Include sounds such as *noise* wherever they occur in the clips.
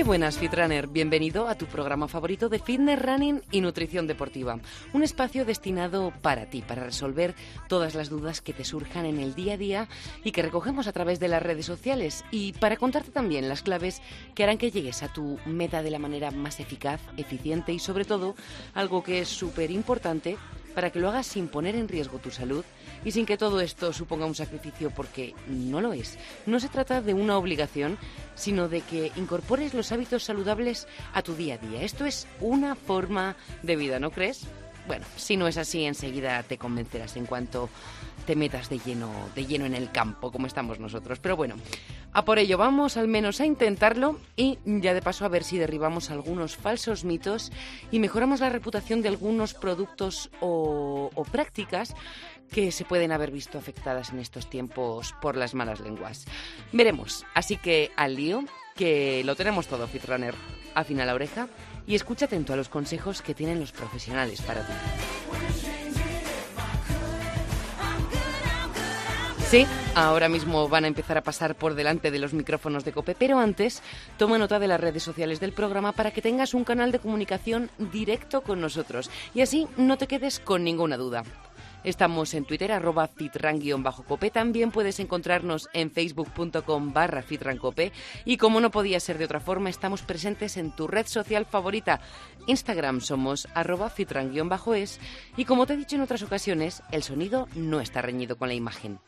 Muy buenas, Fitrunner. Bienvenido a tu programa favorito de fitness, running y nutrición deportiva. Un espacio destinado para ti, para resolver todas las dudas que te surjan en el día a día y que recogemos a través de las redes sociales y para contarte también las claves que harán que llegues a tu meta de la manera más eficaz, eficiente y sobre todo, algo que es súper importante, para que lo hagas sin poner en riesgo tu salud y sin que todo esto suponga un sacrificio porque no lo es. No se trata de una obligación, sino de que incorpores los hábitos saludables a tu día a día. Esto es una forma de vida, ¿no crees? Bueno, si no es así, enseguida te convencerás en cuanto te metas de lleno, de lleno en el campo, como estamos nosotros. Pero bueno, a por ello vamos al menos a intentarlo y ya de paso a ver si derribamos algunos falsos mitos y mejoramos la reputación de algunos productos o, prácticas que se pueden haber visto afectadas en estos tiempos por las malas lenguas. Veremos, así que al lío, que lo tenemos todo, Fitrunner. Afina la oreja y escucha atento a los consejos que tienen los profesionales para ti. Sí, ahora mismo van a empezar a pasar por delante de los micrófonos de Cope, pero antes toma nota de las redes sociales del programa para que tengas un canal de comunicación directo con nosotros y así no te quedes con ninguna duda. Estamos en Twitter, arroba fitran-cope. También puedes encontrarnos en facebook.com barra fitrancope. Y como no podía ser de otra forma, estamos presentes en tu red social favorita. Instagram somos arroba fitran-es. Y como te he dicho en otras ocasiones, el sonido no está reñido con la imagen.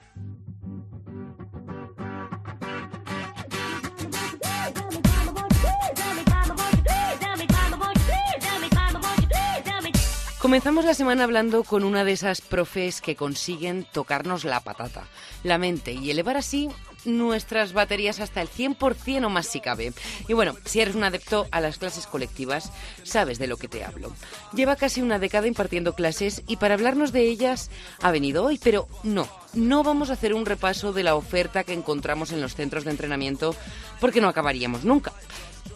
Comenzamos la semana hablando con una de esas profes que consiguen tocarnos la patata, la mente y elevar así nuestras baterías hasta el 100% o más si cabe. Y bueno, si eres un adepto a las clases colectivas, sabes de lo que te hablo. Lleva casi una década impartiendo clases y para hablarnos de ellas ha venido hoy, pero no, no vamos a hacer un repaso de la oferta que encontramos en los centros de entrenamiento porque no acabaríamos nunca.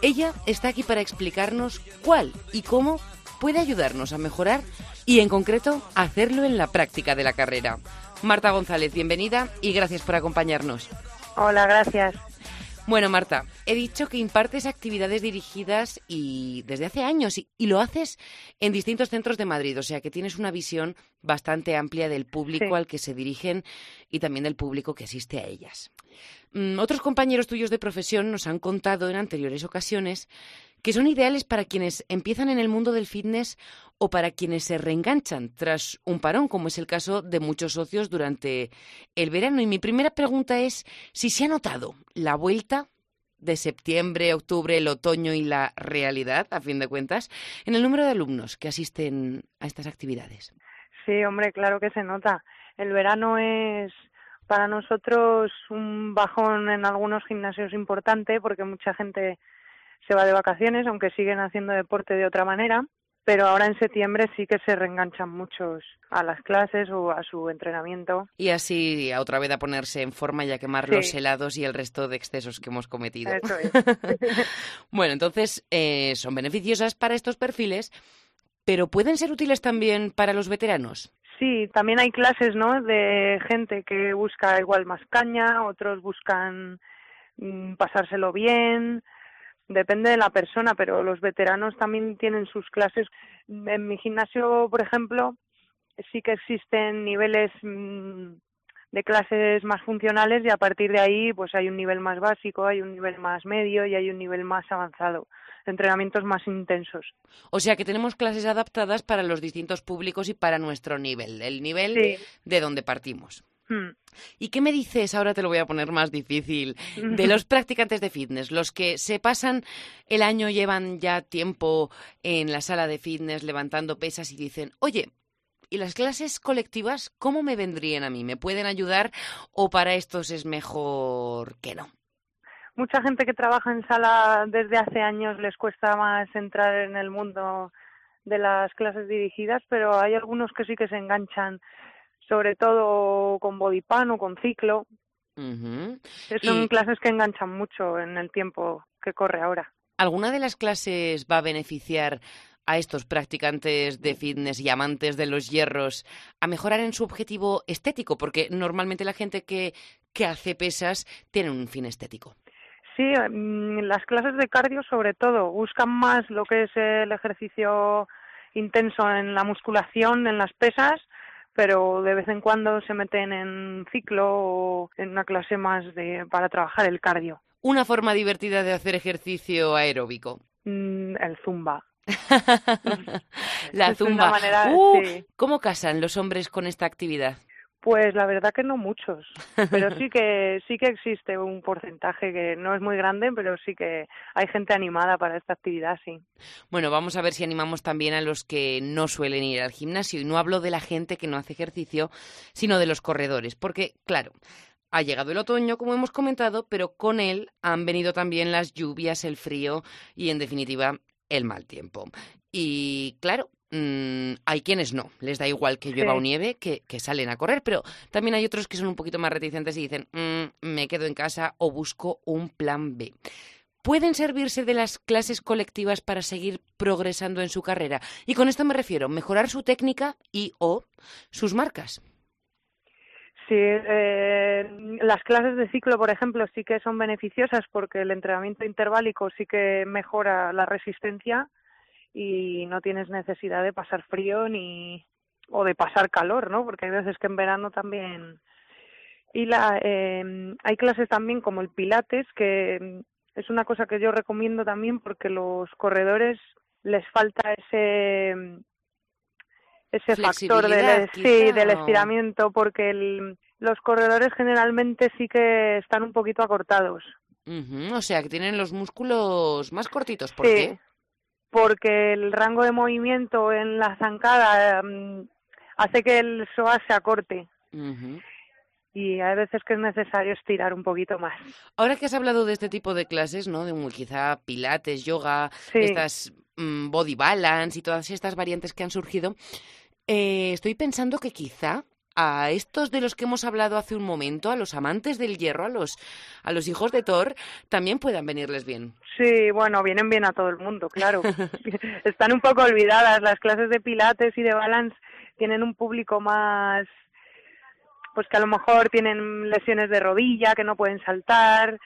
Ella está aquí para explicarnos cuál y cómo puede ayudarnos a mejorar y, en concreto, hacerlo en la práctica de la carrera. Marta González, bienvenida y gracias por acompañarnos. Hola, gracias. Bueno, Marta, he dicho que impartes actividades dirigidas y desde hace años y, y, lo haces en distintos centros de Madrid, o sea que tienes una visión bastante amplia del público Sí. al que se dirigen y también del público que asiste a ellas. Mm, otros compañeros tuyos de profesión nos han contado en anteriores ocasiones que son ideales para quienes empiezan en el mundo del fitness o para quienes se reenganchan tras un parón, como es el caso de muchos socios durante el verano. Y mi primera pregunta es si se ha notado la vuelta de septiembre, octubre, el otoño y la realidad, a fin de cuentas, en el número de alumnos que asisten a estas actividades. Sí, hombre, claro que se nota. El verano es para nosotros un bajón en algunos gimnasios importante porque mucha gente se va de vacaciones, aunque siguen haciendo deporte de otra manera. Pero ahora en septiembre sí que se reenganchan muchos a las clases o a su entrenamiento. Y así a otra vez a ponerse en forma y a quemar Sí. los helados y el resto de excesos que hemos cometido. Eso es. *laughs* bueno, entonces eh, son beneficiosas para estos perfiles, pero pueden ser útiles también para los veteranos. Sí, también hay clases, ¿no? De gente que busca igual más caña, otros buscan mm, pasárselo bien, depende de la persona, pero los veteranos también tienen sus clases. En mi gimnasio, por ejemplo, sí que existen niveles mm, de clases más funcionales y a partir de ahí pues hay un nivel más básico, hay un nivel más medio y hay un nivel más avanzado, entrenamientos más intensos. O sea que tenemos clases adaptadas para los distintos públicos y para nuestro nivel, el nivel Sí. de donde partimos. Hmm. ¿Y qué me dices? Ahora te lo voy a poner más difícil. *laughs* De los practicantes de fitness, los que se pasan el año, llevan ya tiempo en la sala de fitness levantando pesas y dicen, oye, ¿y las clases colectivas cómo me vendrían a mí? ¿Me pueden ayudar o para estos es mejor que no? Mucha gente que trabaja en sala desde hace años les cuesta más entrar en el mundo de las clases dirigidas, pero hay algunos que sí que se enganchan, sobre todo con bodypan o con ciclo, que son Y- clases que enganchan mucho en el tiempo que corre ahora. ¿Alguna de las clases va a beneficiar a estos practicantes de fitness y amantes de los hierros a mejorar en su objetivo estético? Porque normalmente la gente que, que hace pesas tiene un fin estético. Sí, mm, las clases de cardio sobre todo buscan más lo que es el ejercicio intenso en la musculación, en las pesas, pero de vez en cuando se meten en ciclo o en una clase más de para trabajar el cardio. Una forma divertida de hacer ejercicio aeróbico. Mm, el zumba. *laughs* la Es zumba. manera- Uh, sí. ¿Cómo casan los hombres con esta actividad? Pues la verdad que no muchos, pero sí que sí que existe un porcentaje que no es muy grande, pero sí que hay gente animada para esta actividad, sí. Bueno, vamos a ver si animamos también a los que no suelen ir al gimnasio. Y no hablo de la gente que no hace ejercicio, sino de los corredores. Porque, claro, ha llegado el otoño, como hemos comentado, pero con él han venido también las lluvias, el frío y, en definitiva, el mal tiempo. Y, claro, mm, hay quienes no, les da igual que llueva Sí. o nieve, que, que salen a correr, pero también hay otros que son un poquito más reticentes y dicen, "Mm, me quedo en casa o busco un plan B pueden servirse de las clases colectivas para seguir progresando en su carrera. Y con esto me refiero, mejorar su técnica y o sus marcas. Sí, eh, las clases de ciclo, por ejemplo, sí que son beneficiosas porque el entrenamiento interválico sí que mejora la resistencia y no tienes necesidad de pasar frío ni o de pasar calor, ¿no? Porque hay veces que en verano también y la eh, hay clases también como el pilates que mm, es una cosa que yo recomiendo también porque los corredores les falta ese mm, ese factor del, sí, del estiramiento porque el- los corredores generalmente sí que están un poquito acortados. Ujú, O sea, que tienen los músculos más cortitos. ¿Por sí, qué? Porque el rango de movimiento en la zancada mm, hace que el psoas se acorte y hay veces que es necesario estirar un poquito más. Ahora que has hablado de este tipo de clases, ¿no? De un- quizá pilates, yoga, Sí. estas mm, body balance y todas estas variantes que han surgido, eh, estoy pensando que quizá a estos de los que hemos hablado hace un momento, a los amantes del hierro, a los, a los hijos de Thor, también puedan venirles bien. Sí, bueno, vienen bien a todo el mundo, claro. *laughs* Están un poco olvidadas. Las clases de pilates y de balance tienen un público más, pues que a lo mejor tienen lesiones de rodilla, que no pueden saltar.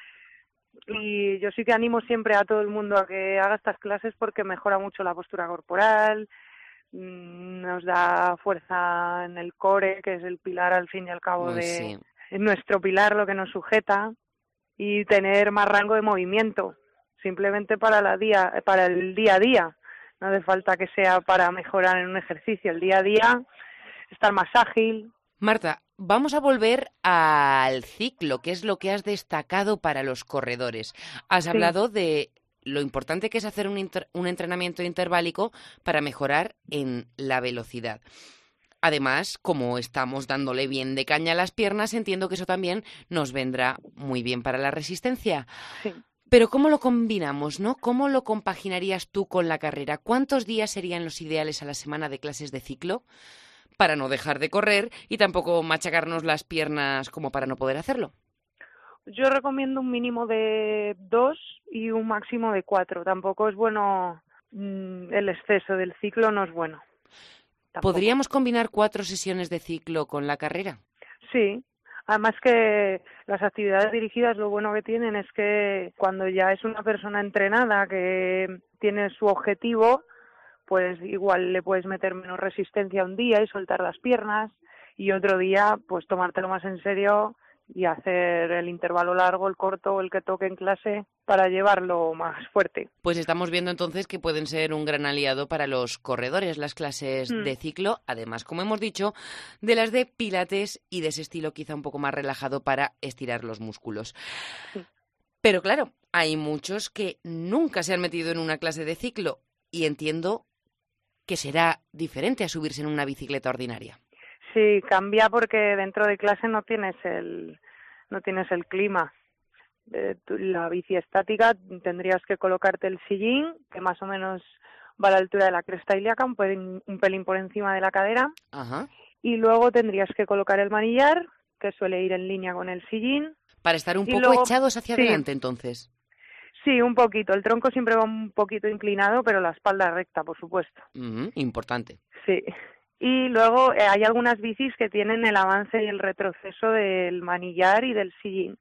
Y yo sí que animo siempre a todo el mundo a que haga estas clases porque mejora mucho la postura corporal, nos da fuerza en el core, que es el pilar al fin y al cabo de, sí. nuestro pilar lo que nos sujeta y tener más rango de movimiento simplemente para la día para el día a día no hace falta que sea para mejorar en un ejercicio el día a día estar más ágil Marta, vamos a volver al ciclo, que es lo que has destacado para los corredores. Has Sí. hablado de lo importante que es hacer un, entrenamiento interválico para mejorar en la velocidad. Además, como estamos dándole bien de caña a las piernas, entiendo que eso también nos vendrá muy bien para la resistencia. sí Pero ¿cómo lo combinamos, no? ¿Cómo lo compaginarías tú con la carrera? ¿Cuántos días serían los ideales a la semana de clases de ciclo para no dejar de correr y tampoco machacarnos las piernas como para no poder hacerlo? Yo recomiendo un mínimo de dos y un máximo de cuatro tampoco es bueno mm, el exceso del ciclo no es bueno Tampoco. ¿Podríamos combinar cuatro sesiones de ciclo con la carrera? Sí, además que las actividades dirigidas lo bueno que tienen es que cuando ya es una persona entrenada que tiene su objetivo, pues igual le puedes meter menos resistencia un día y soltar las piernas y otro día pues tomártelo más en serio y hacer el intervalo largo, el corto el que toque en clase para llevarlo más fuerte. Pues estamos viendo entonces que pueden ser un gran aliado para los corredores las clases Mm. de ciclo, además, como hemos dicho, de las de pilates y de ese estilo quizá un poco más relajado para estirar los músculos. Sí. Pero claro, hay muchos que nunca se han metido en una clase de ciclo y entiendo que será diferente a subirse en una bicicleta ordinaria. Sí, cambia porque dentro de clase no tienes el no tienes el clima. Eh, la bici estática tendrías que colocarte el sillín, que más o menos va a la altura de la cresta ilíaca, un pelín, un pelín por encima de la cadera, Ajá. y luego tendrías que colocar el manillar, que suele ir en línea con el sillín. Para estar un Y poco luego- echados hacia sí. adelante, entonces. Sí, un poquito. El tronco siempre va un poquito inclinado, pero la espalda recta, por supuesto. Importante. Sí. Y luego eh, hay algunas bicis que tienen el avance y el retroceso del manillar y del sillín.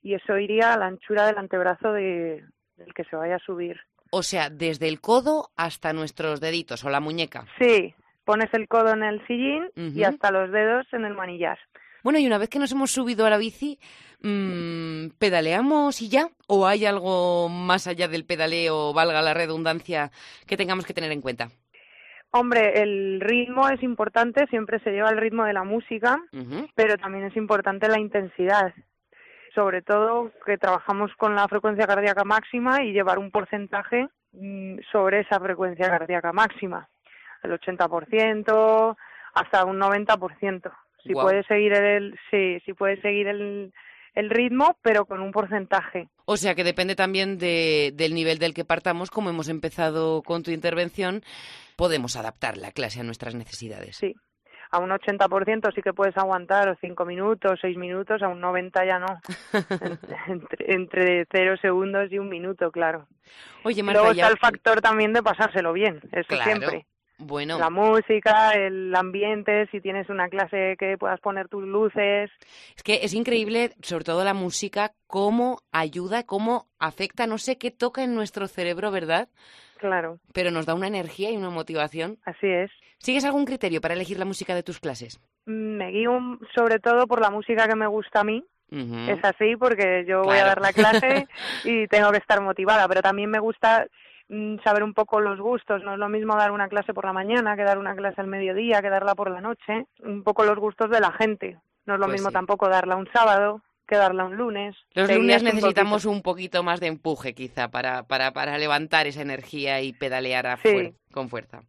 Y eso iría a la anchura del antebrazo de, del que se vaya a subir. O sea, desde el codo hasta nuestros deditos o la muñeca. Sí, pones el codo en el sillín y hasta los dedos en el manillar. Bueno, y una vez que nos hemos subido a la bici, mm, ¿pedaleamos y ya? ¿O hay algo más allá del pedaleo, valga la redundancia, que tengamos que tener en cuenta? Hombre, el ritmo es importante, siempre se lleva el ritmo de la música, pero también es importante la intensidad. Sobre todo que trabajamos con la frecuencia cardíaca máxima y llevar un porcentaje mm, sobre esa frecuencia cardíaca máxima, el 80%, hasta un 90%. Si puedes seguir el sí, si puedes seguir el, el ritmo, pero con un porcentaje. O sea que depende también de- del nivel del que partamos, como hemos empezado con tu intervención, podemos adaptar la clase a nuestras necesidades. Sí. A un 80% sí que puedes aguantar, o 5 minutos, 6 minutos, a un 90 ya no. *laughs* entre, entre 0 segundos y un minuto, claro. Oye, Marta, Luego ya- está el factor también de pasárselo bien, eso Claro. siempre. Bueno, La música, el ambiente, si tienes una clase que puedas poner tus luces. es que es increíble, sobre todo la música, cómo ayuda, cómo afecta, no sé qué toca en nuestro cerebro, ¿verdad? Claro, Pero nos da una energía y una motivación. así es. ¿Sigues algún criterio para elegir la música de tus clases? Mm, Me guío sobre todo por la música que me gusta a mí. Es así porque yo voy a dar la clase *laughs* y tengo que estar motivada, pero también me gusta saber un poco los gustos. No es lo mismo dar una clase por la mañana que dar una clase al mediodía, que darla por la noche. Un poco los gustos de la gente. No es lo Pues mismo sí. tampoco darla un sábado que darla un lunes. Los lunes un necesitamos poquito. un poquito más de empuje, quizá, para, para, para levantar esa energía y pedalear a Sí. fuer- con fuerza.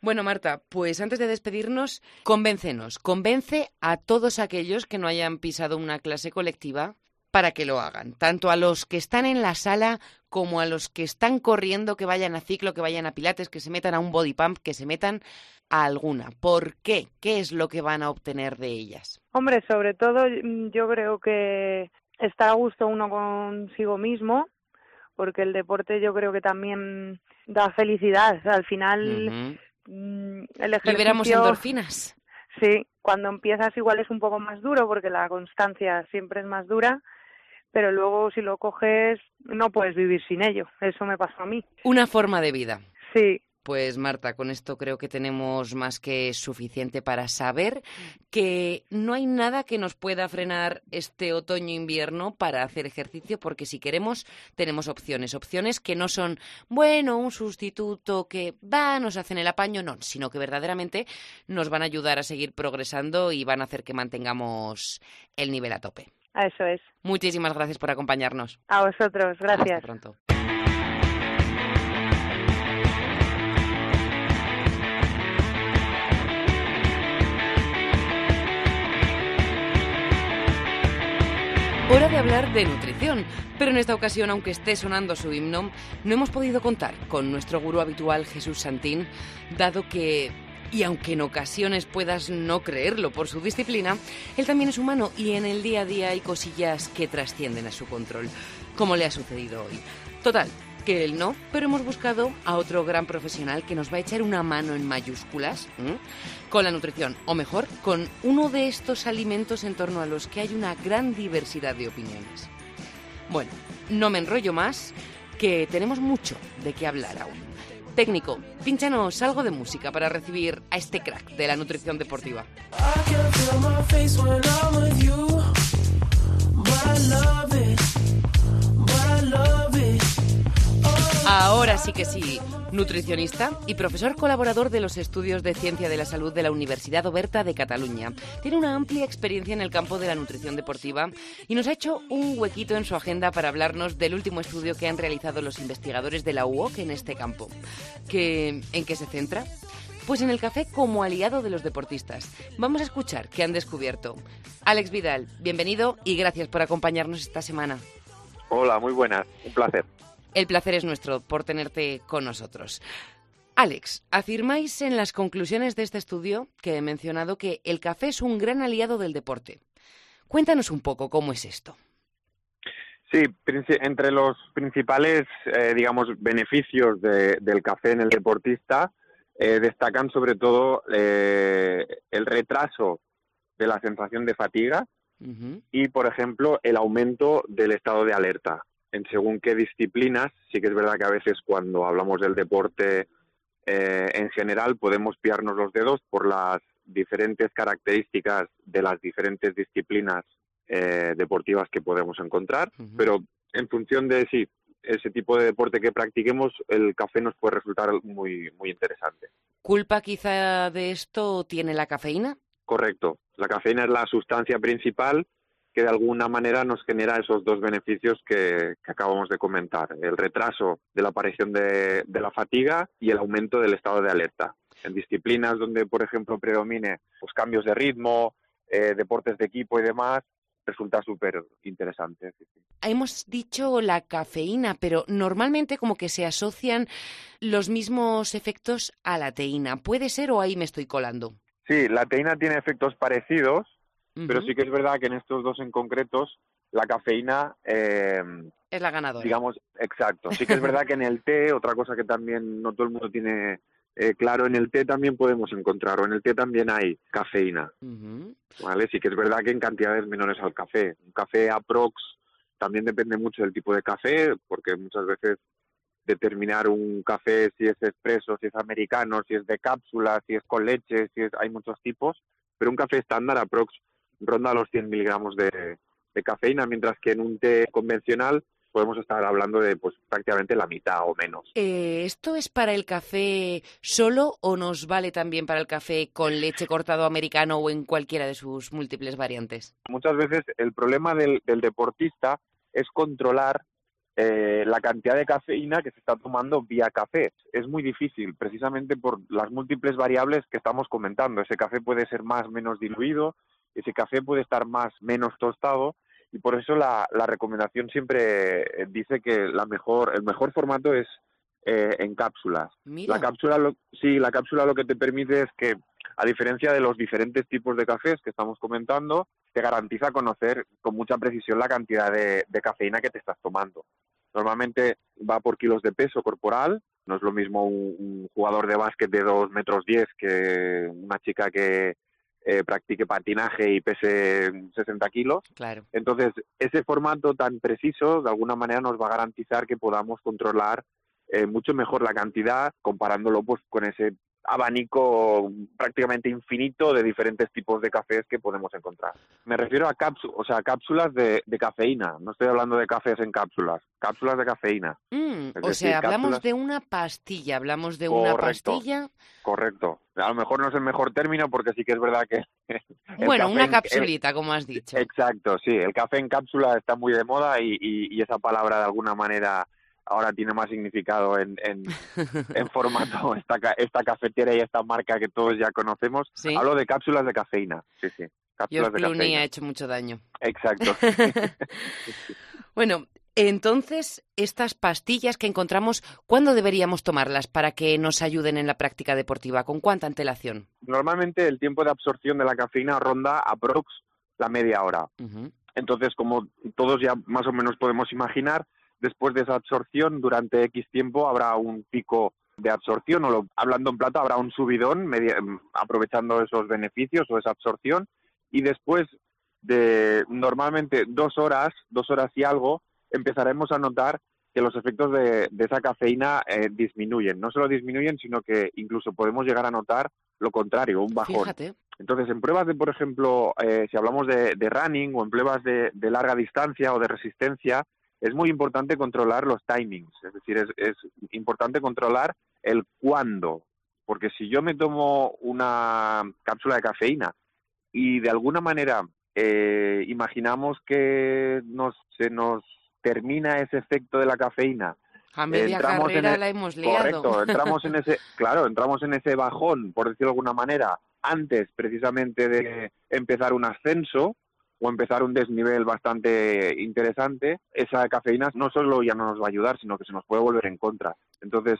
Bueno, Marta, pues antes de despedirnos, convéncenos, convence a todos aquellos que no hayan pisado una clase colectiva para que lo hagan, tanto a los que están en la sala como a los que están corriendo, que vayan a ciclo, que vayan a pilates, que se metan a un body pump, que se metan a alguna. ¿Por qué? ¿Qué es lo que van a obtener de ellas? Hombre, sobre todo mm, yo creo que está a gusto uno consigo mismo, porque el deporte yo creo que también da felicidad. Al final, mm, el ejercicio... Liberamos endorfinas. Sí, cuando empiezas igual es un poco más duro porque la constancia siempre es más dura, pero luego si lo coges no puedes vivir sin ello. Eso me pasó a mí. Una forma de vida. Sí, Pues Marta, con esto creo que tenemos más que suficiente para saber que no hay nada que nos pueda frenar este otoño-invierno para hacer ejercicio, porque si queremos tenemos opciones, opciones que no son, bueno, un sustituto que va, nos hacen el apaño, no, sino que verdaderamente nos van a ayudar a seguir progresando y van a hacer que mantengamos el nivel a tope. Eso es. Muchísimas gracias por acompañarnos. A vosotros, gracias. Hasta pronto. Hora de hablar de nutrición, pero en esta ocasión, aunque esté sonando su himno, no hemos podido contar con nuestro gurú habitual Jesús Santín, dado que, y aunque en ocasiones puedas no creerlo por su disciplina, él también es humano y en el día a día hay cosillas que trascienden a su control, como le ha sucedido hoy. Total, que él no, pero hemos buscado a otro gran profesional que nos va a echar una mano en mayúsculas con la nutrición, o mejor, con uno de estos alimentos en torno a los que hay una gran diversidad de opiniones. Bueno, no me enrollo más, que tenemos mucho de qué hablar aún. Técnico, pínchanos algo de música para recibir a este crack de la nutrición deportiva. Ahora sí que sí, nutricionista y profesor colaborador de los estudios de ciencia de la salud de la Universidad Oberta de Cataluña. Tiene una amplia experiencia en el campo de la nutrición deportiva y nos ha hecho un huequito en su agenda para hablarnos del último estudio que han realizado los investigadores de la UOC en este campo. ¿Que, ¿En qué se centra? Pues en el café como aliado de los deportistas. Vamos a escuchar qué han descubierto. Alex Vidal, bienvenido y gracias por acompañarnos esta semana. Hola, muy buenas, un placer. El placer es nuestro por tenerte con nosotros. Alex, afirmáis en las conclusiones de este estudio que he mencionado que el café es un gran aliado del deporte. Cuéntanos un poco cómo es esto. Sí, entre los principales, eh, digamos, beneficios de- del café en el deportista eh, destacan sobre todo eh, el retraso de la sensación de fatiga y, por ejemplo, el aumento del estado de alerta. En según qué disciplinas, sí que es verdad que a veces cuando hablamos del deporte eh, en general podemos pillarnos los dedos por las diferentes características de las diferentes disciplinas eh, deportivas que podemos encontrar, pero en función de sí, ese tipo de deporte que practiquemos, el café nos puede resultar muy, muy interesante. ¿Culpa quizá de esto tiene la cafeína? Correcto. La cafeína es la sustancia principal que de alguna manera nos genera esos dos beneficios que, que acabamos de comentar. El retraso de la aparición de, de la fatiga y el aumento del estado de alerta. En disciplinas donde, por ejemplo, predomine pues, cambios de ritmo, eh, deportes de equipo y demás, resulta súper interesante. sí, sí. Hemos dicho la cafeína, pero normalmente como que se asocian los mismos efectos a la teína. ¿Puede ser o ahí me estoy colando? Sí, la teína tiene efectos parecidos, pero sí que es verdad que en estos dos en concretos la cafeína eh, Es la ganadora. Digamos, exacto. Sí que es verdad que en el té, otra cosa que también no todo el mundo tiene eh, claro, en el té también podemos encontrar, o en el té también hay cafeína. ¿vale? Sí que es verdad que en cantidades menores al café. Un café aprox también depende mucho del tipo de café, porque muchas veces determinar un café si es expreso, si es americano, si es de cápsula, si es con leche, si es, hay muchos tipos, pero un café estándar aprox ronda los 100 miligramos de, de cafeína, mientras que en un té convencional podemos estar hablando de pues prácticamente la mitad o menos. Eh, ¿Esto es para el café solo o nos vale también para el café con leche cortado americano o en cualquiera de sus múltiples variantes? Muchas veces el problema del, del deportista es controlar eh, la cantidad de cafeína que se está tomando vía café. Es muy difícil, precisamente por las múltiples variables que estamos comentando. Ese café puede ser más menos diluido, ese café puede estar más menos tostado y por eso la, la recomendación siempre eh, dice que la mejor, el mejor formato es eh, en cápsulas. Mira, La cápsula, lo, sí, la cápsula lo que te permite es que, a diferencia de los diferentes tipos de cafés que estamos comentando, te garantiza conocer con mucha precisión la cantidad de, de cafeína que te estás tomando. Normalmente va por kilos de peso corporal, no es lo mismo un, un jugador de básquet de 2 metros 10 que una chica que eh, practique patinaje y pese 60 kilos. claro. Entonces, ese formato tan preciso, de alguna manera, nos va a garantizar que podamos controlar eh, mucho mejor la cantidad, comparándolo pues con ese abanico prácticamente infinito de diferentes tipos de cafés que podemos encontrar. Me refiero a cápsulas, o sea, cápsulas de, de cafeína. No estoy hablando de cafés en cápsulas, cápsulas de cafeína. Mm, o decir, sea, hablamos cápsulas- de una pastilla, hablamos de una pastilla. Correcto. A lo mejor no es el mejor término porque sí que es verdad que Bueno, una capsulita, como has dicho. Exacto, sí. El café en cápsula está muy de moda y, y- y esa palabra de alguna manera ahora tiene más significado en, en, *laughs* en formato esta, esta cafetera y esta marca que todos ya conocemos. Sí. Hablo de cápsulas de cafeína, sí, sí. George Cápsulas de Clooney ha hecho mucho daño. Exacto. *laughs* *laughs* Bueno, entonces, estas pastillas que encontramos, ¿cuándo deberíamos tomarlas para que nos ayuden en la práctica deportiva? ¿Con cuánta antelación? Normalmente el tiempo de absorción de la cafeína ronda aprox la media hora. Entonces, como todos ya más o menos podemos imaginar, después de esa absorción, durante X tiempo habrá un pico de absorción, o lo- hablando en plata, habrá un subidón, media- aprovechando esos beneficios o esa absorción, y después de normalmente dos horas, dos horas y algo, empezaremos a notar que los efectos de, de esa cafeína eh, disminuyen. No solo disminuyen, sino que incluso podemos llegar a notar lo contrario, un bajón. Fíjate. Entonces, en pruebas de, por ejemplo, eh, si hablamos de, de running o en pruebas de, de larga distancia o de resistencia, es muy importante controlar los timings. Es decir, es, es importante controlar el cuándo. Porque si yo me tomo una cápsula de cafeína y de alguna manera eh, imaginamos que nos, se nos termina ese efecto de la cafeína A media entramos en el- la hemos liado. Correcto, *laughs* entramos en ese, claro, entramos en ese bajón, por decirlo de alguna manera, antes precisamente de empezar un ascenso o empezar un desnivel bastante interesante, esa cafeína no solo ya no nos va a ayudar, sino que se nos puede volver en contra. Entonces,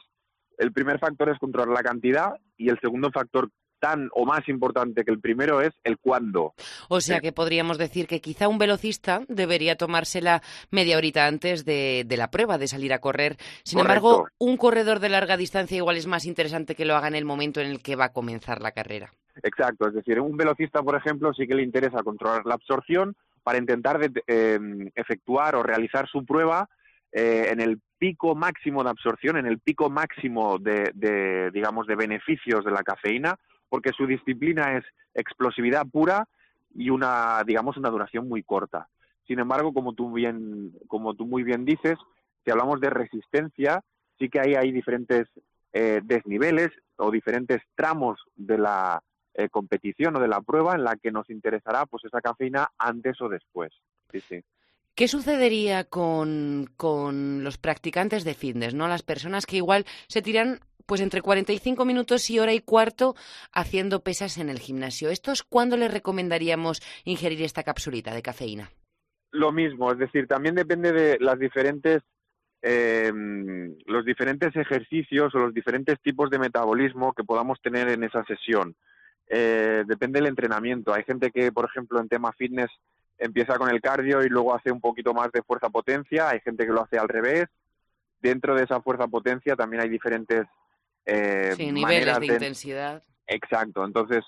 el primer factor es controlar la cantidad y el segundo factor tan o más importante que el primero es el cuándo. O sea Sí. que podríamos decir que quizá un velocista debería tomársela media horita antes de, de la prueba, de salir a correr. Sin Correcto. embargo, un corredor de larga distancia igual es más interesante que lo haga en el momento en el que va a comenzar la carrera. Exacto, es decir, un velocista, por ejemplo, sí que le interesa controlar la absorción para intentar de- eh, efectuar o realizar su prueba eh, en el pico máximo de absorción, en el pico máximo de, de, digamos, de beneficios de la cafeína, porque su disciplina es explosividad pura y una, digamos, una duración muy corta. Sin embargo, como tú bien, como tú muy bien dices, si hablamos de resistencia, sí que ahí hay diferentes eh, desniveles o diferentes tramos de la eh, competición o de la prueba en la que nos interesará pues esa cafeína antes o después. Sí, sí. ¿Qué sucedería con, con los practicantes de fitness, no? Las personas que igual se tiran pues entre 45 minutos y hora y cuarto haciendo pesas en el gimnasio. ¿Estos cuándo les recomendaríamos ingerir esta capsulita de cafeína? Lo mismo, es decir, también depende de las diferentes eh, los diferentes ejercicios o los diferentes tipos de metabolismo que podamos tener en esa sesión. Eh, depende del entrenamiento. Hay gente que, por ejemplo, en tema fitness empieza con el cardio y luego hace un poquito más de fuerza potencia. Hay gente que lo hace al revés. Dentro de esa fuerza potencia también hay diferentes eh, Sí, niveles de de, intensidad. Exacto, entonces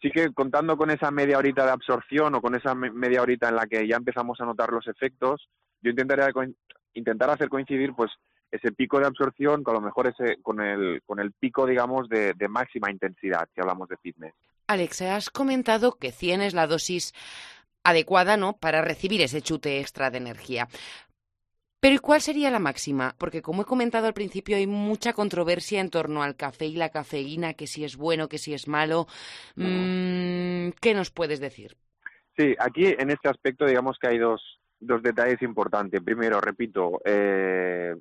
sí que contando con esa media horita de absorción o con esa me- media horita en la que ya empezamos a notar los efectos, yo intentaría coin- intentar hacer coincidir pues ese pico de absorción con a lo mejor ese con el con el pico digamos de, de máxima intensidad si hablamos de fitness. Alex, has comentado que 100 es la dosis adecuada, ¿no? Para recibir ese chute extra de energía. Pero ¿y cuál sería la máxima? Porque como he comentado al principio, hay mucha controversia en torno al café y la cafeína, que si es bueno, que si es malo. Mm, ¿Qué nos puedes decir? Sí, aquí en este aspecto digamos que hay dos, dos detalles importantes. Primero, repito, eh,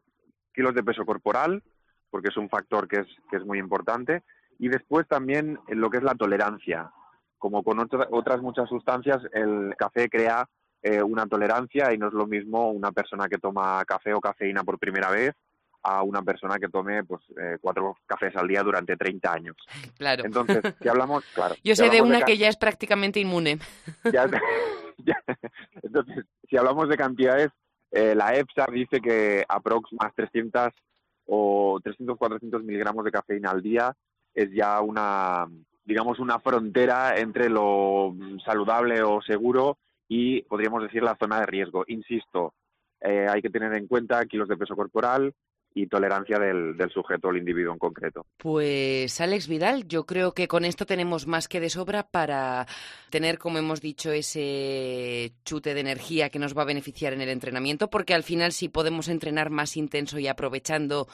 kilos de peso corporal, porque es un factor que es, que es muy importante. Y después también lo que es la tolerancia. Como con otra- otras muchas sustancias, el café crea eh, una tolerancia y no es lo mismo una persona que toma café o cafeína por primera vez a una persona que tome pues eh, cuatro cafés al día durante 30 años. Claro. Entonces, si hablamos, *laughs* claro. Yo si sé de una que ya es prácticamente inmune. *laughs* ya- ya- entonces, si hablamos de cantidades, eh, la EFSA dice que aprox más 300 o 300, 400 miligramos de cafeína al día es ya una, digamos, una frontera entre lo saludable o seguro y podríamos decir la zona de riesgo. Insisto, eh, hay que tener en cuenta kilos de peso corporal y tolerancia del, del sujeto el individuo en concreto. Pues Alex Vidal, yo creo que con esto tenemos más que de sobra para tener, como hemos dicho, ese chute de energía que nos va a beneficiar en el entrenamiento, porque al final si podemos entrenar más intenso y aprovechando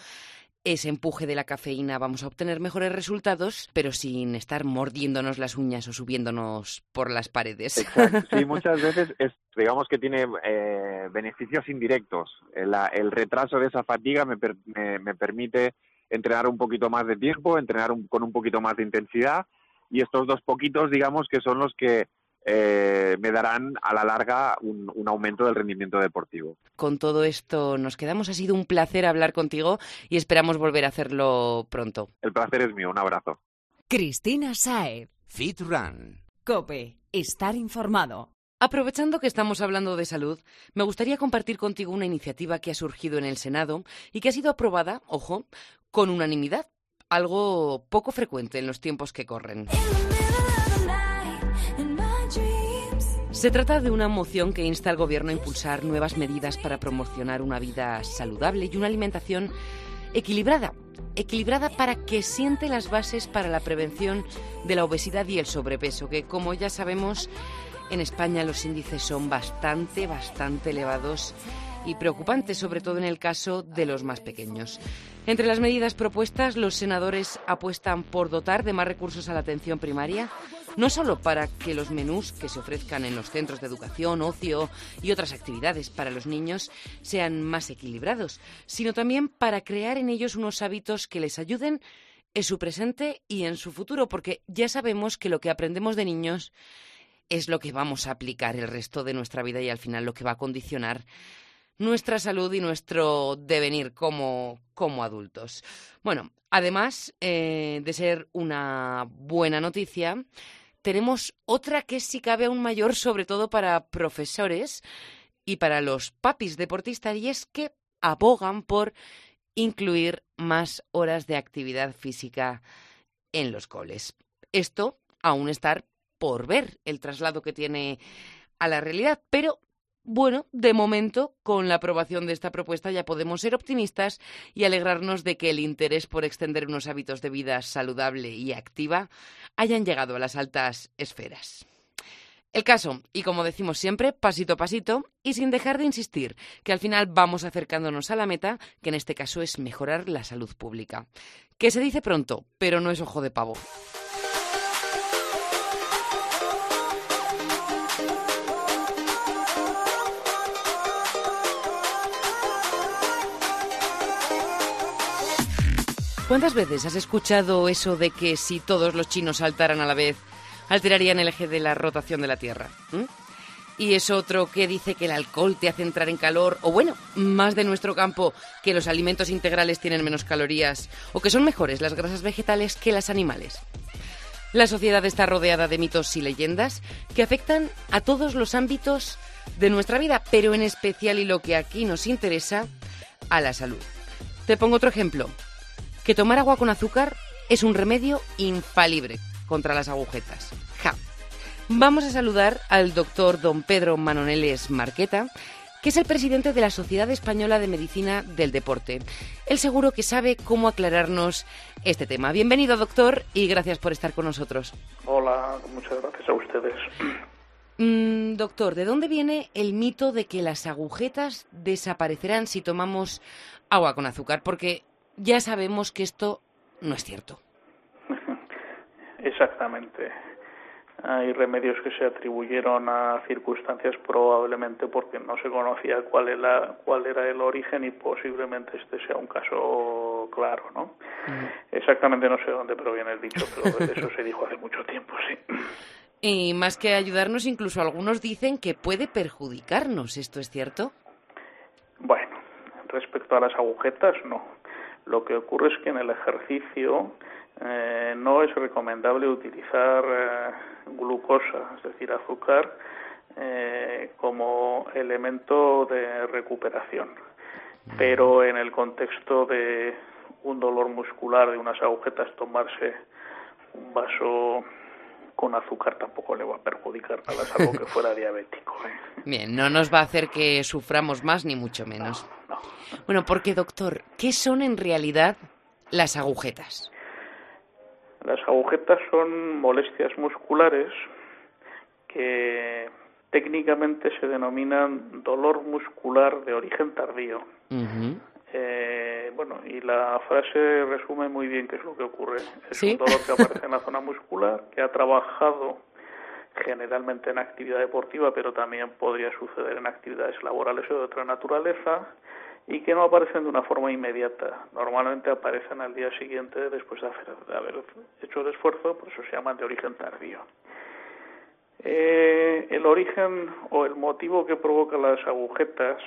ese empuje de la cafeína vamos a obtener mejores resultados, pero sin estar mordiéndonos las uñas o subiéndonos por las paredes. Exacto. *laughs* Sí, muchas veces es, digamos que tiene eh, beneficios indirectos. El, el retraso de esa fatiga me, per- me, me permite entrenar un poquito más de tiempo, entrenar un- con un poquito más de intensidad y estos dos poquitos, digamos, que son los que eh, me darán a la larga un, un aumento del rendimiento deportivo. Con todo esto nos quedamos. Ha sido un placer hablar contigo y esperamos volver a hacerlo pronto. El placer es mío. Un abrazo. Cristina Saez. Fit Run. Cope. Estar informado. Aprovechando que estamos hablando de salud, me gustaría compartir contigo una iniciativa que ha surgido en el Senado y que ha sido aprobada, ojo, con unanimidad, algo poco frecuente en los tiempos que corren. Se trata de una moción que insta al Gobierno a impulsar nuevas medidas para promocionar una vida saludable y una alimentación equilibrada. Equilibrada para que siente las bases para la prevención de la obesidad y el sobrepeso, que como ya sabemos, en España los índices son bastante, bastante elevados y preocupantes, sobre todo en el caso de los más pequeños. Entre las medidas propuestas, los senadores apuestan por dotar de más recursos a la atención primaria, no solo para que los menús que se ofrezcan en los centros de educación, ocio y otras actividades para los niños sean más equilibrados, sino también para crear en ellos unos hábitos que les ayuden en su presente y en su futuro, porque ya sabemos que lo que aprendemos de niños es lo que vamos a aplicar el resto de nuestra vida y al final lo que va a condicionar nuestra salud y nuestro devenir como, como adultos. Bueno, además eh, de ser una buena noticia, tenemos otra que sí cabe aún mayor, sobre todo para profesores y para los papis deportistas, y es que abogan por incluir más horas de actividad física en los coles. Esto aún estar por ver el traslado que tiene a la realidad, pero bueno, de momento, con la aprobación de esta propuesta ya podemos ser optimistas y alegrarnos de que el interés por extender unos hábitos de vida saludable y activa hayan llegado a las altas esferas. El caso, y como decimos siempre, pasito a pasito y sin dejar de insistir, que al final vamos acercándonos a la meta, que en este caso es mejorar la salud pública. Que se dice pronto, pero no es ojo de pavo. ¿Cuántas veces has escuchado eso de que si todos los chinos saltaran a la vez, alterarían el eje de la rotación de la Tierra? Y es otro que dice que el alcohol te hace entrar en calor, o bueno, más de nuestro campo, que los alimentos integrales tienen menos calorías, o que son mejores las grasas vegetales que las animales. La sociedad está rodeada de mitos y leyendas que afectan a todos los ámbitos de nuestra vida, pero en especial y lo que aquí nos interesa, a la salud. Te pongo otro ejemplo que tomar agua con azúcar es un remedio infalible contra las agujetas. Ja. Vamos a saludar al doctor don Pedro Manoneles Marqueta, que es el presidente de la Sociedad Española de Medicina del Deporte. Él seguro que sabe cómo aclararnos este tema. Bienvenido, doctor, y gracias por estar con nosotros. Hola, muchas gracias a ustedes. Mm, doctor, ¿de dónde viene el mito de que las agujetas desaparecerán si tomamos agua con azúcar? Porque ya sabemos que esto no es cierto. *laughs* Exactamente. Hay remedios que se atribuyeron a circunstancias probablemente porque no se conocía cuál era, cuál era el origen y posiblemente este sea un caso claro, ¿no? Exactamente no sé dónde proviene el dicho, pero eso se dijo hace mucho tiempo, sí. Y más que ayudarnos, incluso algunos dicen que puede perjudicarnos. ¿Esto es cierto? Bueno, respecto a las agujetas, no. Lo que ocurre es que en el ejercicio eh, no es recomendable utilizar eh, glucosa, es decir, azúcar, eh, como elemento de recuperación. Pero en el contexto de un dolor muscular, de unas agujetas, tomarse un vaso con azúcar tampoco le va a perjudicar nada, salvo que fuera *laughs* diabético. Bien, no nos va a hacer que suframos más, ni mucho menos. Bueno, porque doctor, ¿qué son en realidad las agujetas? Las agujetas son molestias musculares que técnicamente se denominan dolor muscular de origen tardío. Eh, bueno, y la frase resume muy bien qué es lo que ocurre. Es un dolor que aparece en la zona muscular, que ha trabajado generalmente en actividad deportiva, pero también podría suceder en actividades laborales o de otra naturaleza, y que no aparecen de una forma inmediata. Normalmente aparecen al día siguiente después de, haber hecho el esfuerzo, por eso se llaman de origen tardío. Eh, el origen o el motivo que provoca las agujetas.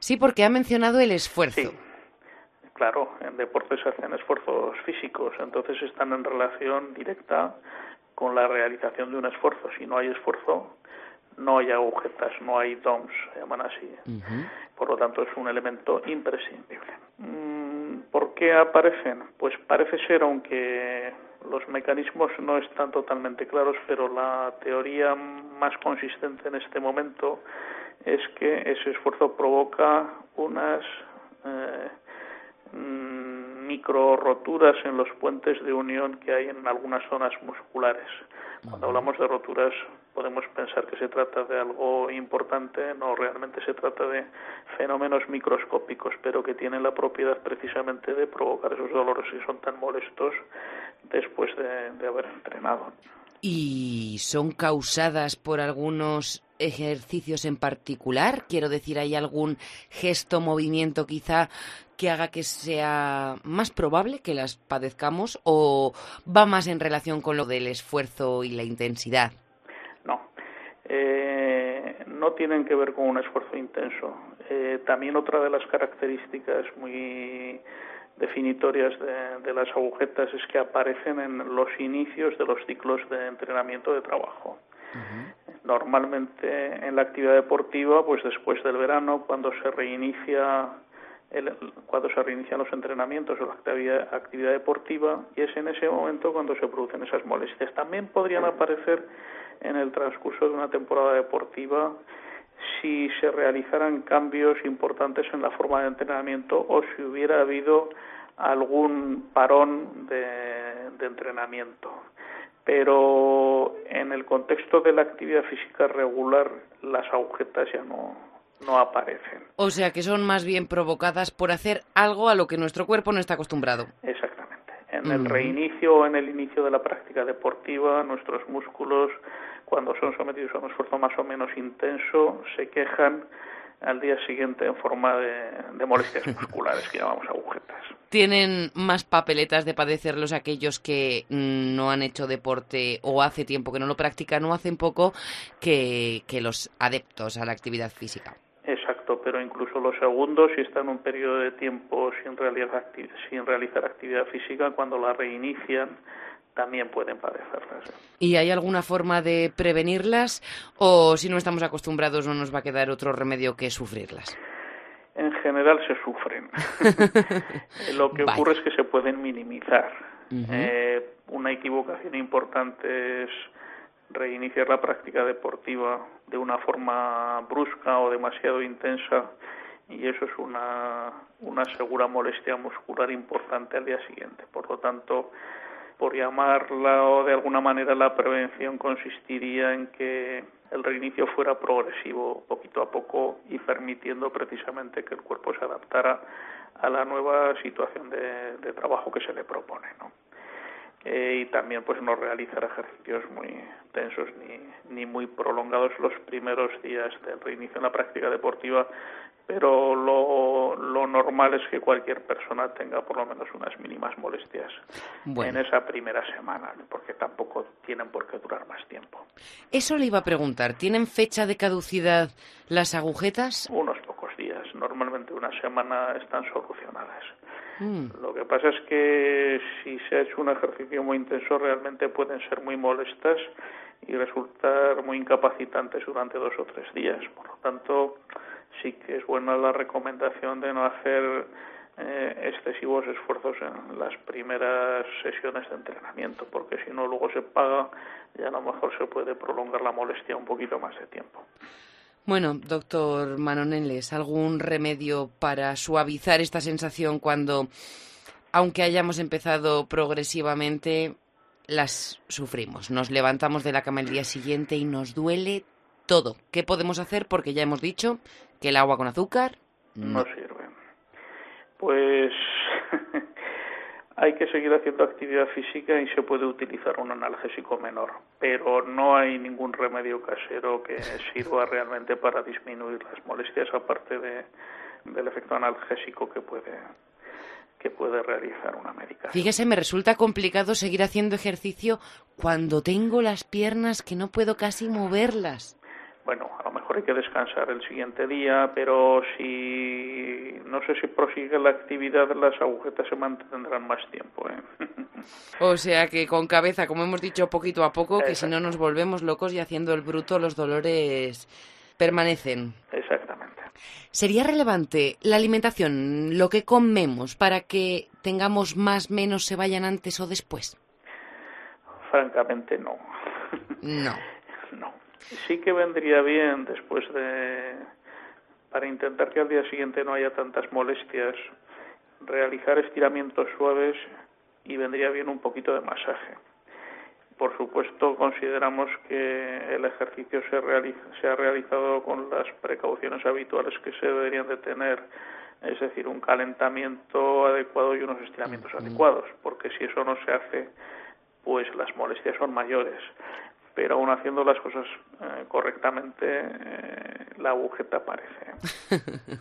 Sí, porque ha mencionado el esfuerzo. Sí, claro, en deportes se hacen esfuerzos físicos, entonces están en relación directa con la realización de un esfuerzo. Si no hay esfuerzo, no hay agujetas, no hay DOMS, se llaman así. Por lo tanto, es un elemento imprescindible. Mm, ¿Por qué aparecen? Pues parece ser, aunque los mecanismos no están totalmente claros, pero la teoría más consistente en este momento es que ese esfuerzo provoca unas eh, mm, micro roturas en los puentes de unión que hay en algunas zonas musculares. Cuando hablamos de roturas podemos pensar que se trata de algo importante, no, realmente se trata de fenómenos microscópicos, pero que tienen la propiedad precisamente de provocar esos dolores que son tan molestos después de, de haber entrenado. ¿Y son causadas por algunos ejercicios en particular? Quiero decir, ¿hay algún gesto, movimiento quizá que haga que sea más probable que las padezcamos o va más en relación con lo del esfuerzo y la intensidad? No. Eh, no tienen que ver con un esfuerzo intenso. Eh, también otra de las características muy definitorias de, las agujetas es que aparecen en los inicios de los ciclos de entrenamiento de trabajo. Normalmente en la actividad deportiva, pues después del verano, cuando se reinicia cuando se reinician los entrenamientos o la actividad, actividad deportiva, y es en ese momento cuando se producen esas molestias. También podrían aparecer en el transcurso de una temporada deportiva si se realizaran cambios importantes en la forma de entrenamiento o si hubiera habido algún parón de, de entrenamiento. Pero en el contexto de la actividad física regular, las agujetas ya no, no aparecen. O sea que son más bien provocadas por hacer algo a lo que nuestro cuerpo no está acostumbrado. Exactamente. En el reinicio o en el inicio de la práctica deportiva, nuestros músculos, cuando son sometidos a un esfuerzo más o menos intenso, se quejan al día siguiente en forma de, molestias *laughs* musculares que llamamos agujetas. ¿Tienen más papeletas de padecerlos aquellos que no han hecho deporte o hace tiempo que no lo practican o hacen poco que los adeptos a la actividad física? Pero incluso los segundos, si están un periodo de tiempo sin realizar, sin realizar actividad física, cuando la reinician, también pueden padecerlas. ¿Y hay alguna forma de prevenirlas o si no estamos acostumbrados no nos va a quedar otro remedio que sufrirlas? En general se sufren. *laughs* Lo que ocurre es que se pueden minimizar. Eh, una equivocación importante es reiniciar la práctica deportiva de una forma brusca o demasiado intensa y eso es una, una segura molestia muscular importante al día siguiente. Por lo tanto, por llamarla o de alguna manera la prevención consistiría en que el reinicio fuera progresivo poquito a poco y permitiendo precisamente que el cuerpo se adaptara a la nueva situación de, de trabajo que se le propone. ¿no? Eh, y también pues no realizar ejercicios muy tensos ni, ni muy prolongados los primeros días del reinicio en la práctica deportiva pero lo, lo, normal es que cualquier persona tenga por lo menos unas mínimas molestias en esa primera semana, porque tampoco tienen por qué durar más tiempo. Eso le iba a preguntar, ¿tienen fecha de caducidad las agujetas? Unos pocos días, normalmente una semana están solucionadas. Mm. Lo que pasa es que si se ha hecho un ejercicio muy intenso realmente pueden ser muy molestas y resultar muy incapacitantes durante dos o tres días. Por lo tanto, sí que es buena la recomendación de no hacer eh, excesivos esfuerzos en las primeras sesiones de entrenamiento, porque si no luego se paga y a lo mejor se puede prolongar la molestia un poquito más de tiempo. Bueno, doctor Manoneles, ¿algún remedio para suavizar esta sensación cuando, aunque hayamos empezado progresivamente, las sufrimos? Nos levantamos de la cama el día siguiente y nos duele todo. ¿Qué podemos hacer? Porque ya hemos dicho que el agua con azúcar no, sirve. Pues *laughs* hay que seguir haciendo actividad física y se puede utilizar un analgésico menor, pero no hay ningún remedio casero que sirva realmente para disminuir las molestias aparte de, del efecto analgésico que puede que puede realizar una medicación. Fíjese, me resulta complicado seguir haciendo ejercicio cuando tengo las piernas que no puedo casi moverlas bueno, a lo mejor hay que descansar el siguiente día, pero si no sé si prosigue la actividad, las agujetas se mantendrán más tiempo. ¿eh? *laughs* O sea que con cabeza, como hemos dicho, poquito a poco, que si no nos volvemos locos y haciendo el bruto, los dolores permanecen. Exactamente. ¿Sería relevante la alimentación, lo que comemos, para que tengamos más, menos, se vayan antes o después? Francamente, no. No. *laughs* No sí que vendría bien después de para intentar que al día siguiente no haya tantas molestias realizar estiramientos suaves y vendría bien un poquito de masaje. Por supuesto, consideramos que el ejercicio se, se ha realizado con las precauciones habituales que se deberían de tener, es decir, un calentamiento adecuado y unos estiramientos adecuados, porque si eso no se hace, pues las molestias son mayores pero aún haciendo las cosas eh, correctamente, eh, la agujeta aparece. *laughs*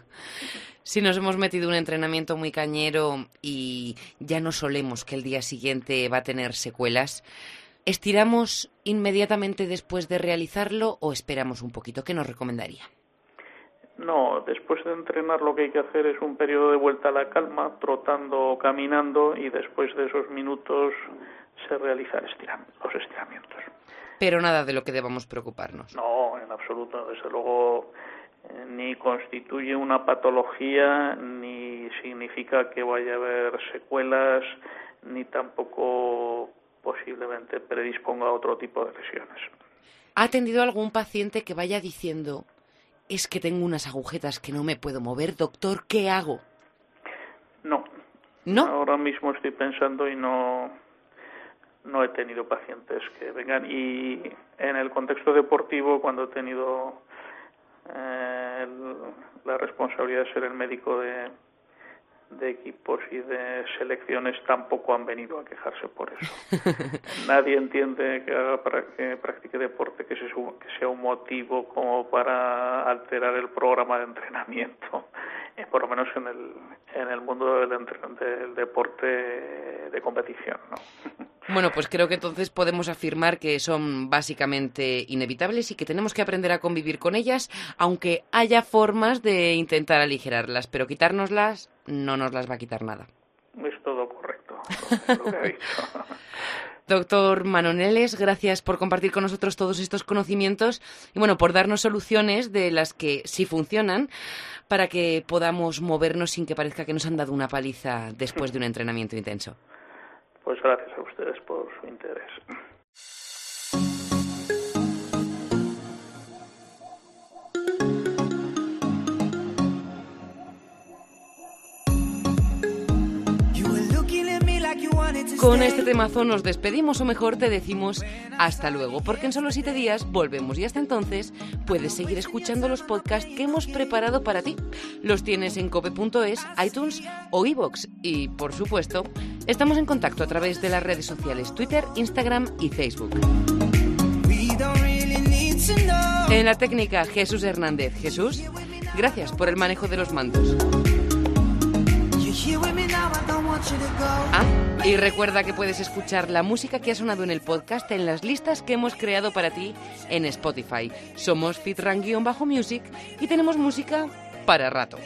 si nos hemos metido un entrenamiento muy cañero y ya no solemos que el día siguiente va a tener secuelas, ¿Estiramos inmediatamente después de realizarlo o esperamos un poquito? ¿Qué nos recomendaría? No, después de entrenar lo que hay que hacer es un periodo de vuelta a la calma, trotando o caminando y después de esos minutos se realizan los estiramientos. Pero nada de lo que debamos preocuparnos. No, en absoluto. Desde luego eh, ni constituye una patología, ni significa que vaya a haber secuelas, ni tampoco posiblemente predisponga a otro tipo de lesiones. ¿Ha atendido algún paciente que vaya diciendo, es que tengo unas agujetas que no me puedo mover, doctor, ¿qué hago? No. ¿No? Ahora mismo estoy pensando y no, no he tenido pacientes que vengan. Y en el contexto deportivo, cuando he tenido eh, la responsabilidad de ser el médico de, de equipos y de selecciones tampoco han venido a quejarse por eso. *laughs* Nadie entiende que, haga para que practique deporte que, sea un motivo como para alterar el programa de entrenamiento, eh, por lo menos en el, en el mundo del, del deporte de competición. ¿no? Bueno, pues creo que entonces podemos afirmar que son básicamente inevitables y que tenemos que aprender a convivir con ellas, aunque haya formas de intentar aligerarlas, pero quitárnoslas no nos las va a quitar nada. Es todo correcto. *laughs* Doctor Manoneles, gracias por compartir con nosotros todos estos conocimientos y bueno, por darnos soluciones de las que sí funcionan para que podamos movernos sin que parezca que nos han dado una paliza después de un entrenamiento intenso. Pues gracias a ustedes por su interés. Con este temazo nos despedimos o mejor te decimos hasta luego, porque en solo siete días volvemos y hasta entonces puedes seguir escuchando los podcasts que hemos preparado para ti. Los tienes en cope.es, iTunes o iVoox y, por supuesto, estamos en contacto a través de las redes sociales Twitter, Instagram y Facebook. En la técnica Jesús Hernández. Jesús, gracias por el manejo de los mandos. Ah, y recuerda que puedes escuchar la música que ha sonado en el podcast en las listas que hemos creado para ti en Spotify. Somos Fitran-Music y tenemos música para rato.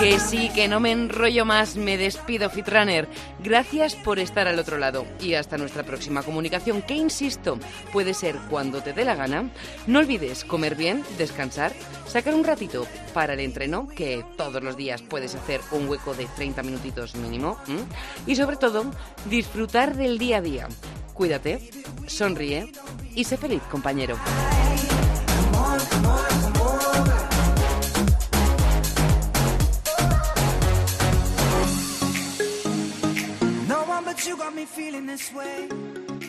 Que sí, que no me enrollo más, me despido Fitrunner. Gracias por estar al otro lado y hasta nuestra próxima comunicación, que insisto, puede ser cuando te dé la gana. No olvides comer bien, descansar, sacar un ratito para el entreno, que todos los días puedes hacer un hueco de 30 minutitos mínimo, y sobre todo, disfrutar del día a día. Cuídate, sonríe y sé feliz, compañero. me feeling this way.